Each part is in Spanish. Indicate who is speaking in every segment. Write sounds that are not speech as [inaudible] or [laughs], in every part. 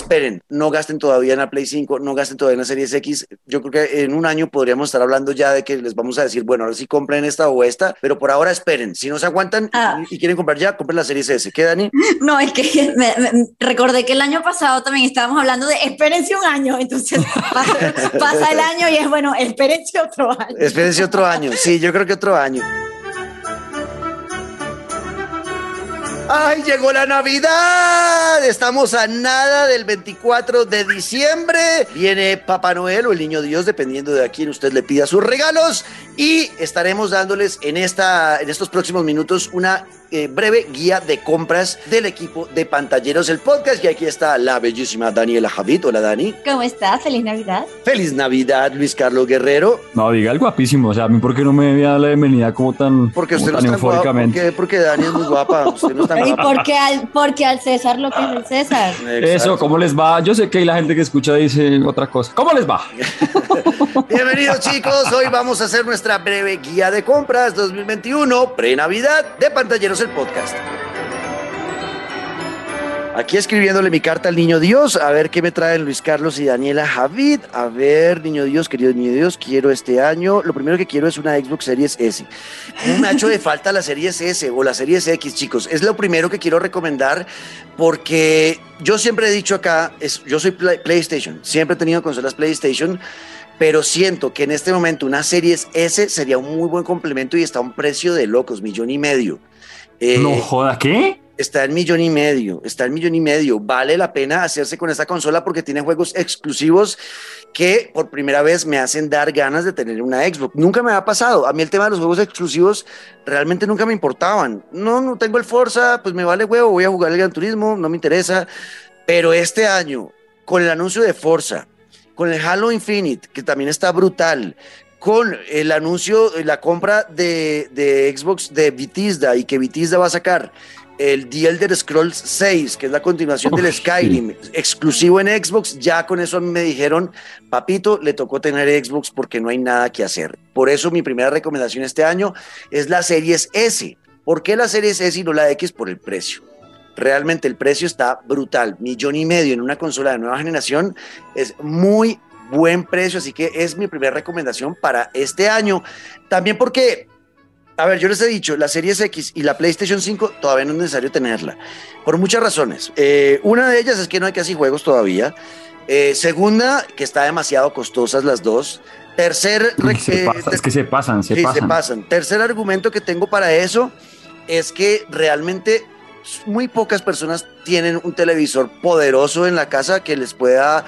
Speaker 1: esperen, no gasten todavía en la Play 5, no gasten todavía en la Series X. Yo creo que en un año podríamos estar hablando ya de que les vamos a decir, bueno, ahora sí compren esta o esta, pero por ahora esperen. Si no se aguantan
Speaker 2: Ah.
Speaker 1: y quieren comprar ya, compren la Series S. ¿Qué, Dani? [laughs]
Speaker 2: No, es que [laughs] me- me- recordé que el año pasado también estábamos hablando de espérense un año, entonces [laughs] pasa, pasa el año y es bueno, espérense otro año.
Speaker 1: Espérense otro año. Sí, yo creo que otro año. ¡Ay, llegó la Navidad! Estamos a nada del 24 de diciembre. Viene Papá Noel o el Niño Dios, dependiendo de a quién usted le pida sus regalos. Y estaremos dándoles en, esta, en estos próximos minutos una eh, breve guía de compras del equipo de Pantalleros, el podcast. Y aquí está la bellísima Daniela Javid. Hola, Dani.
Speaker 2: ¿Cómo estás? Feliz Navidad.
Speaker 1: Feliz Navidad, Luis Carlos Guerrero.
Speaker 3: No, diga el guapísimo. O sea, a mí, ¿por qué no me había dado la bienvenida como tan,
Speaker 1: Porque
Speaker 3: como
Speaker 1: usted no
Speaker 3: tan
Speaker 1: está guapa,
Speaker 3: eufóricamente?
Speaker 1: porque, porque Dani es muy guapa. Usted no está [laughs]
Speaker 2: ¿Y
Speaker 1: guapa.
Speaker 2: por qué al, porque al César lo que es el César?
Speaker 3: Eso, ¿cómo les va? Yo sé que la gente que escucha dice otra cosa. ¿Cómo les va? [laughs]
Speaker 1: Bienvenidos chicos, hoy vamos a hacer nuestra breve guía de compras 2021, pre-Navidad de Pantalleros el Podcast. Aquí escribiéndole mi carta al Niño Dios, a ver qué me traen Luis Carlos y Daniela Javid. A ver, Niño Dios, querido Niño Dios, quiero este año. Lo primero que quiero es una Xbox Series S. Me ha hecho de falta la Series S o la Series X, chicos. Es lo primero que quiero recomendar porque yo siempre he dicho acá, es, yo soy Play- PlayStation, siempre he tenido consolas PlayStation pero siento que en este momento una Series S sería un muy buen complemento y está a un precio de locos, millón y medio. Eh,
Speaker 3: No joda, ¿qué?
Speaker 1: Está en millón y medio, está en millón y medio. Vale la pena hacerse con esta consola porque tiene juegos exclusivos que por primera vez me hacen dar ganas de tener una Xbox. Nunca me ha pasado. A mí el tema de los juegos exclusivos realmente nunca me importaban. No, no tengo el Forza, pues me vale huevo, voy a jugar el Gran Turismo, no me interesa. Pero este año, con el anuncio de Forza, con el Halo Infinite, que también está brutal, con el anuncio, la compra de, de Xbox de Bethesda y que Bethesda va a sacar el The Elder Scrolls 6, que es la continuación del Skyrim, exclusivo en Xbox, ya con eso a mí me dijeron, papito, le tocó tener Xbox porque no hay nada que hacer. Por eso mi primera recomendación este año es la Series S. ¿Por qué la Series S y no la X? Por el precio. Realmente el precio está brutal. Millón y medio en una consola de nueva generación es muy buen precio, así que es mi primera recomendación para este año. También porque, a ver, yo les he dicho, la Series X y la PlayStation 5 todavía no es necesario tenerla, por muchas razones. Eh, una de ellas es que no hay casi juegos todavía. Eh, segunda, que está demasiado costosas las dos. Tercer,
Speaker 3: se
Speaker 1: eh,
Speaker 3: pasa, es que se pasan, se
Speaker 1: sí,
Speaker 3: pasan.
Speaker 1: se pasan. Tercer argumento que tengo para eso es que realmente muy pocas personas tienen un televisor poderoso en la casa que les pueda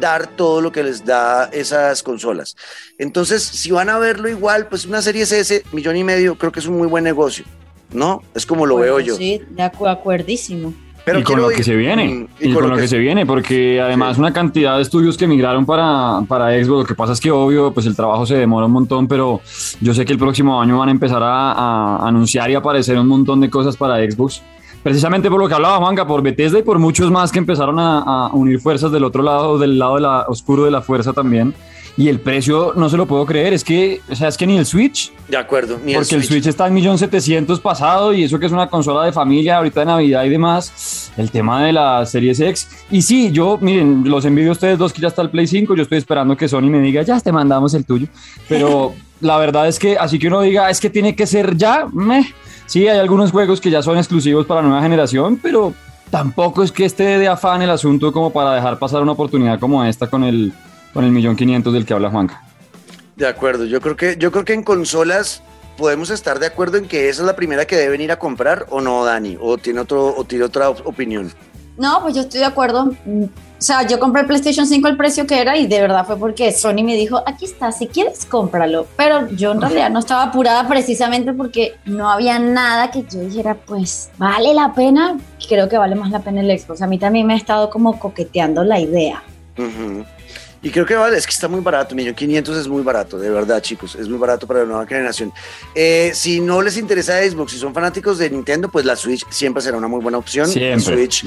Speaker 1: dar todo lo que les da esas consolas. Entonces, si van a verlo igual, pues una serie S, millón y medio, creo que es un muy buen negocio, ¿no? Es como lo veo yo.
Speaker 2: Sí, de acu- acuerdísimo.
Speaker 1: Pero
Speaker 3: y con lo que se viene. Y, con, lo que, se viene, porque además una cantidad de estudios que migraron para, para Xbox. Lo que pasa es que obvio, pues el trabajo se demora un montón, pero yo sé que el próximo año van a empezar a, a anunciar y aparecer un montón de cosas para Xbox. Precisamente por lo que hablaba Juanca, por Bethesda y por muchos más que empezaron a, a unir fuerzas del otro lado, del lado de la, oscuro de la fuerza también. Y el precio no se lo puedo creer, es que, o sea, es que ni el Switch,
Speaker 1: De acuerdo. ni
Speaker 3: porque el Switch está en 1.700.000 pasado y eso que es una consola de familia ahorita de Navidad y demás. El tema de la Series X. Y sí, yo, miren, los envidio a ustedes dos que ya está el Play 5. Yo estoy esperando que Sony me diga, ya te mandamos el tuyo. Pero [laughs] la verdad es que, así que uno diga, es que tiene que ser ya, meh. Sí, hay algunos juegos que ya son exclusivos para la nueva generación, pero tampoco es que esté de afán el asunto como para dejar pasar una oportunidad como esta con el, con el millón quinientos del que habla Juanca.
Speaker 1: De acuerdo, yo creo que yo creo que en consolas podemos estar de acuerdo en que esa es la primera que deben ir a comprar o no, Dani, o tiene otro o tiene otra op- opinión.
Speaker 2: No, pues yo estoy de acuerdo. O sea, yo compré el PlayStation 5 el precio que era y de verdad fue porque Sony me dijo, aquí está, si quieres cómpralo. Pero yo en realidad no estaba apurada precisamente porque no había nada que yo dijera, pues, vale la pena. Creo que vale más la pena el Xbox. A mí también me ha estado como coqueteando la idea.
Speaker 1: Ujú. Y creo que vale, es que está muy barato, millón 500 es muy barato, de verdad, chicos, es muy barato para la nueva generación. Eh, si no les interesa Xbox, si son fanáticos de Nintendo, pues la Switch siempre será una muy buena opción.
Speaker 3: Siempre.
Speaker 1: Switch,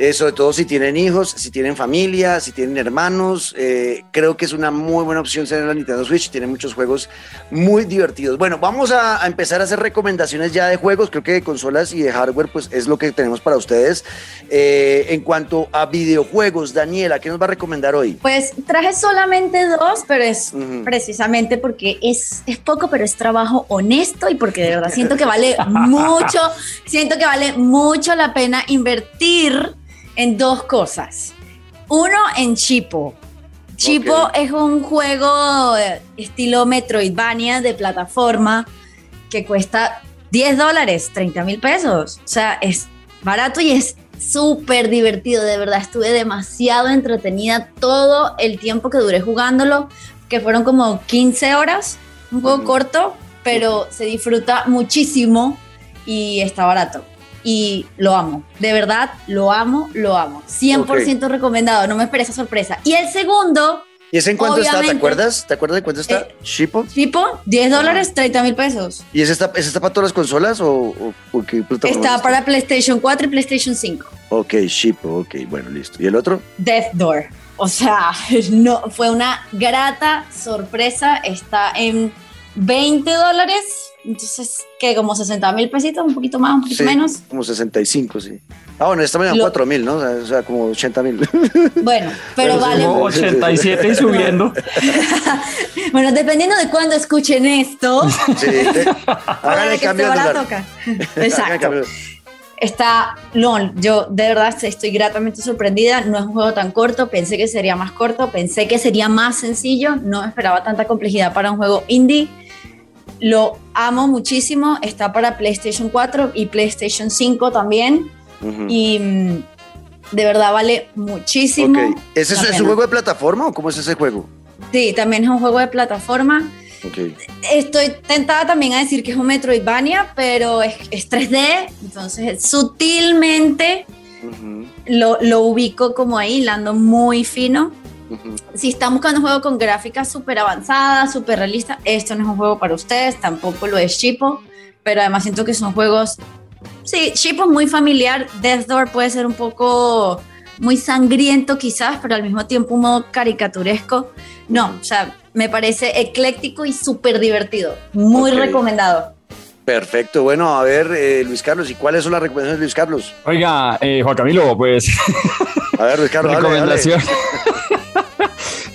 Speaker 1: eh, sobre todo si tienen hijos, si tienen familia, si tienen hermanos, eh, creo que es una muy buena opción ser la Nintendo Switch, tiene muchos juegos muy divertidos. Bueno, vamos a, a empezar a hacer recomendaciones ya de juegos, creo que de consolas y de hardware, pues es lo que tenemos para ustedes. en cuanto a videojuegos, Daniela, ¿qué nos va a recomendar hoy?
Speaker 2: Pues traje solamente dos, pero es precisamente porque es, es poco, pero es trabajo honesto y porque de verdad siento que vale [laughs] mucho, siento que vale mucho la pena invertir en dos cosas. Uno, en Chipo. Chipo es un juego estilo Metroidvania de plataforma que cuesta 10 dólares, 30 mil pesos. O sea, es barato y es súper divertido, de verdad estuve demasiado entretenida todo el tiempo que duré jugándolo, que fueron como 15 horas, un juego corto, pero se disfruta muchísimo y está barato. Y lo amo, de verdad, lo amo, lo amo. 100% recomendado, no me esperé esa sorpresa. Y el segundo
Speaker 1: ¿Y ese en cuánto está? ¿Te acuerdas? ¿Te acuerdas de cuánto está? Eh,
Speaker 2: ¿Shipo? ¿Shipo? 10 dólares, 30 mil pesos.
Speaker 1: ¿Y ese está, ese está para todas las consolas o, o, qué
Speaker 2: Está para PlayStation 4 y PlayStation 5.
Speaker 1: Ok, Shipo, ok, bueno, listo. ¿Y el otro?
Speaker 2: Death Door. O sea, [laughs] no, fue una grata sorpresa. Está en 20 dólares. Entonces, ¿qué? Como 60 mil pesitos, un poquito más, un poquito menos.
Speaker 1: Como 65, sí. Ah, bueno, esta mañana 4 mil, ¿no? O sea, como 80 mil.
Speaker 2: Bueno, pero, vale.
Speaker 3: Como 87 y subiendo. [laughs]
Speaker 2: bueno, dependiendo de cuándo escuchen esto. Sí, [laughs]
Speaker 1: hagan el cambio de
Speaker 2: toca. Exacto. Está LOL, yo de verdad estoy gratamente sorprendida, no es un juego tan corto, pensé que sería más corto, pensé que sería más sencillo, no esperaba tanta complejidad para un juego indie, lo amo muchísimo, está para PlayStation 4 y PlayStation 5 también, y mm, de verdad vale muchísimo.
Speaker 1: ¿Ese es, un juego de plataforma o cómo es ese juego?
Speaker 2: Sí, también es un juego de plataforma. Estoy tentada también a decir que es un Metroidvania, pero es, 3D, entonces sutilmente lo, lo, ubico como ahí, lando muy fino. Si están buscando un juego con gráficas súper avanzadas, súper realistas, esto no es un juego para ustedes, tampoco lo es Chipo, pero además siento que son juegos Sí, Ship es muy familiar. Death Door puede ser un poco muy sangriento quizás, pero al mismo tiempo un modo caricaturesco. No, o sea, me parece ecléctico y súper divertido. Muy recomendado.
Speaker 1: Perfecto, bueno, a ver, eh, Luis Carlos, ¿y cuáles son las recomendaciones de Luis Carlos?
Speaker 3: Oiga, eh, Juan Camilo, pues...
Speaker 1: A ver, Luis Carlos, [laughs]
Speaker 3: Recomendación. [laughs]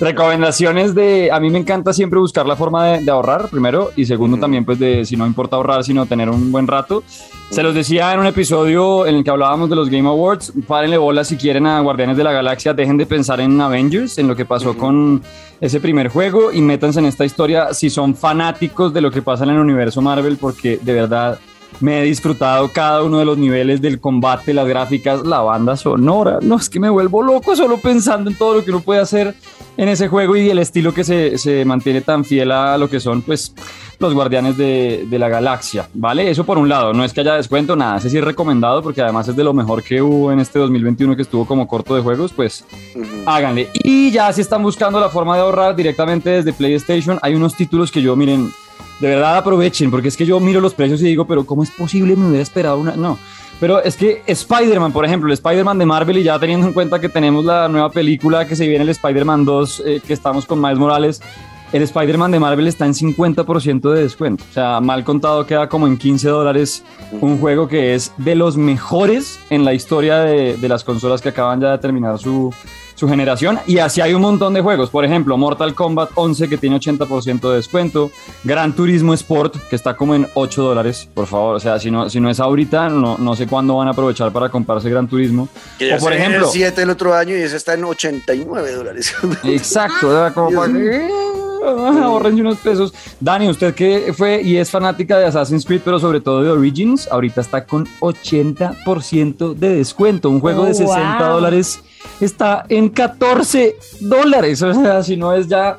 Speaker 3: Recomendaciones de, a mí me encanta siempre buscar la forma de, ahorrar, primero, y segundo también, pues de, si no importa ahorrar, sino tener un buen rato. Se los decía en un episodio en el que hablábamos de los Game Awards, párenle bola si quieren a Guardianes de la Galaxia, dejen de pensar en Avengers, en lo que pasó con ese primer juego y métanse en esta historia si son fanáticos de lo que pasa en el universo Marvel, porque de verdad me he disfrutado cada uno de los niveles del combate, las gráficas, la banda sonora. No, es que me vuelvo loco solo pensando en todo lo que uno puede hacer en ese juego y el estilo que se, se mantiene tan fiel a lo que son, pues, los guardianes de, de, la galaxia, ¿vale? Eso por un lado, no es que haya descuento, nada, ese sí es recomendado porque además es de lo mejor que hubo en este 2021 que estuvo como corto de juegos, pues háganle. Y ya si están buscando la forma de ahorrar directamente desde PlayStation, hay unos títulos que yo, miren, de verdad aprovechen, porque es que yo miro los precios y digo, pero ¿cómo es posible? Me hubiera esperado una... No, pero es que Spider-Man, por ejemplo, el Spider-Man de Marvel, y ya teniendo en cuenta que tenemos la nueva película que se viene, el Spider-Man 2, eh, que estamos con Miles Morales, el Spider-Man de Marvel está en 50% de descuento. O sea, mal contado queda como en 15 dólares un juego que es de los mejores en la historia de, de las consolas que acaban ya de terminar su, su generación. Y así hay un montón de juegos. Por ejemplo, Mortal Kombat 11 que tiene 80% de descuento. Gran Turismo Sport que está como en 8 dólares. Por favor, o sea, si no, si no es ahorita, no, no sé cuándo van a aprovechar para comprarse Gran Turismo.
Speaker 1: o por ejemplo... El 7 el otro año y ese está en 89 dólares. [laughs]
Speaker 3: Exacto, como [laughs] ahorren unos pesos. Dani, usted que fue y es fanática de Assassin's Creed, pero sobre todo de Origins, ahorita está con 80% de descuento. Un juego de 60 dólares está en 14 dólares. [laughs] O sea, si no es ya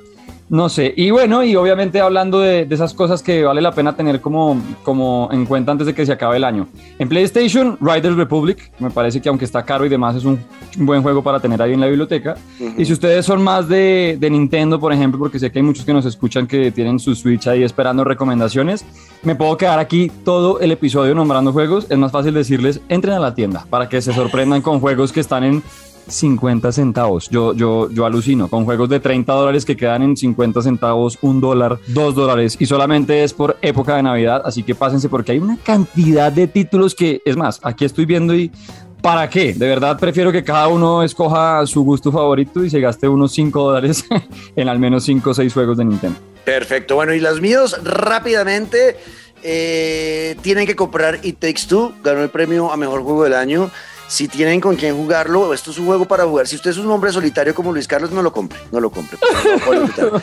Speaker 3: No sé. Y bueno, y obviamente hablando de, esas cosas que vale la pena tener como, como en cuenta antes de que se acabe el año. En PlayStation, Riders Republic, me parece que aunque está caro y demás, es un buen juego para tener ahí en la biblioteca. Y si ustedes son más de, de Nintendo, por ejemplo, porque sé que hay muchos que nos escuchan que tienen su Switch ahí esperando recomendaciones, me puedo quedar aquí todo el episodio nombrando juegos. Es más fácil decirles, entren a la tienda para que se sorprendan con juegos que están en 50 centavos. Yo, yo, yo alucino con juegos de 30 dólares que quedan en 50 centavos, un dólar, dos dólares y solamente es por época de Navidad. Así que pásense porque hay una cantidad de títulos que, es más, aquí estoy viendo y ¿Para qué? De verdad prefiero que cada uno escoja su gusto favorito y se gaste unos 5 dólares [laughs] en al menos 5 o 6 juegos de Nintendo.
Speaker 1: Perfecto. Bueno, y los míos rápidamente eh, tienen que comprar It Takes Two. Ganó el premio a mejor juego del año si tienen con quién jugarlo, esto es un juego para jugar. Si usted es un hombre solitario como Luis Carlos, no lo compre, no lo compre.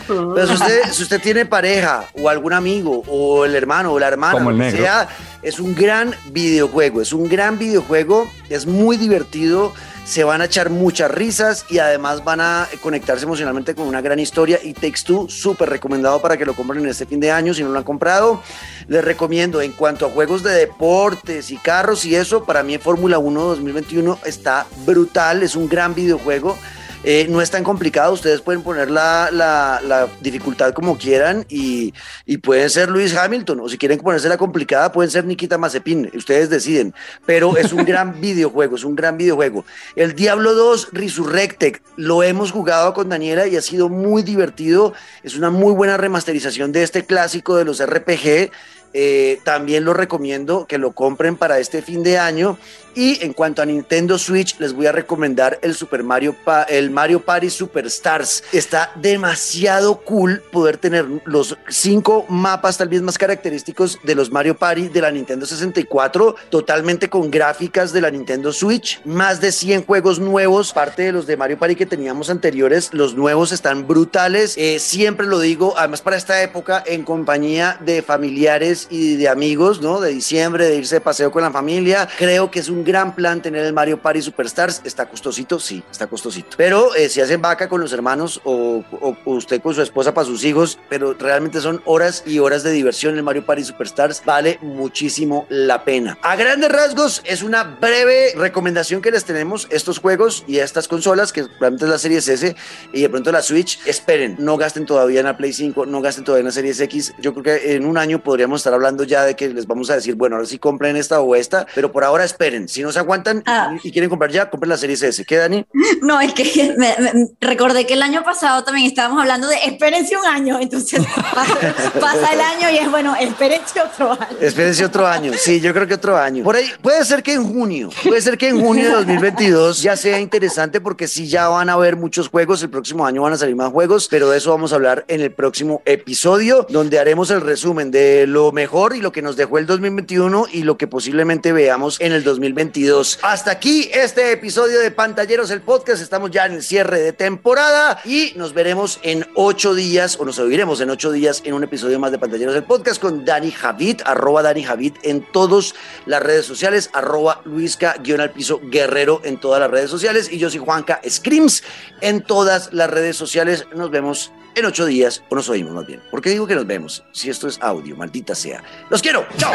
Speaker 1: Pero si usted, si usted tiene pareja o algún amigo o el hermano o la hermana, como sea, es un gran videojuego, es un gran videojuego, es muy divertido se van a echar muchas risas y además van a conectarse emocionalmente con una gran historia. Y Takes Two, súper recomendado para que lo compren en este fin de año si no lo han comprado. Les recomiendo en cuanto a juegos de deportes y carros y eso, para mí Fórmula 1 2021 está brutal, es un gran videojuego. Eh, no es tan complicado, ustedes pueden poner la, la, dificultad como quieran y, y, pueden ser Luis Hamilton, o si quieren ponerse la complicada, pueden ser Nikita Mazepin, ustedes deciden, pero es un gran [laughs] videojuego, es un gran videojuego. El Diablo 2 Resurrected, lo hemos jugado con Daniela y ha sido muy divertido, es una muy buena remasterización de este clásico de los RPG. Eh, también lo recomiendo que lo compren para este fin de año y en cuanto a Nintendo Switch, les voy a recomendar el Super Mario, el Mario Party Superstars. Está demasiado cool poder tener los cinco mapas tal vez más característicos de los Mario Party de la Nintendo 64, totalmente con gráficas de la Nintendo Switch. Más de 100 juegos nuevos, parte de los de Mario Party que teníamos anteriores. Los nuevos están brutales. Eh, siempre lo digo, además para esta época, en compañía de familiares y de amigos, ¿no? De diciembre, de irse de paseo con la familia. Creo que es un gran plan tener el Mario Party Superstars. Está costosito, sí, está costosito. Pero eh, si hacen vaca con los hermanos o, usted con su esposa para sus hijos, pero realmente son horas y horas de diversión el Mario Party Superstars, vale muchísimo la pena. A grandes rasgos, es una breve recomendación que les tenemos estos juegos y estas consolas, que realmente es la Series S y de pronto la Switch. Esperen, no gasten todavía en la Play 5, no gasten todavía en la Series X. Yo creo que en un año podríamos estar hablando ya de que les vamos a decir, bueno, ahora sí compren esta o esta, pero por ahora esperen. Si no se aguantan ah. y, quieren comprar ya, compren la serie S. ¿Qué, Dani? [laughs]
Speaker 2: No, es que [laughs] me, recordé que el año pasado también estábamos hablando de espérense un año, entonces [laughs] pasa, el año y es bueno, espérense otro año.
Speaker 1: Espérense otro año, sí, yo creo que otro año. Por ahí, puede ser que en junio, puede ser que en junio de 2022 ya sea interesante porque sí ya van a haber muchos juegos, el próximo año van a salir más juegos, pero de eso vamos a hablar en el próximo episodio, donde haremos el resumen de lo mejor y lo que nos dejó el 2021 y lo que posiblemente veamos en el 2022 hasta aquí este episodio de Pantalleros, el podcast. Estamos ya en el cierre de temporada y nos veremos en ocho días o nos oiremos en ocho días en un episodio más de Pantalleros, el podcast con Dani Javid, arroba Dani Javid en todas las redes sociales, arroba Luisca guion al piso guerrero en todas las redes sociales y yo soy Juanca Screams en todas las redes sociales. Nos vemos en ocho días o nos oímos más bien. ¿Por qué digo que nos vemos? Si esto es audio, maldita sea. Los quiero. Chao.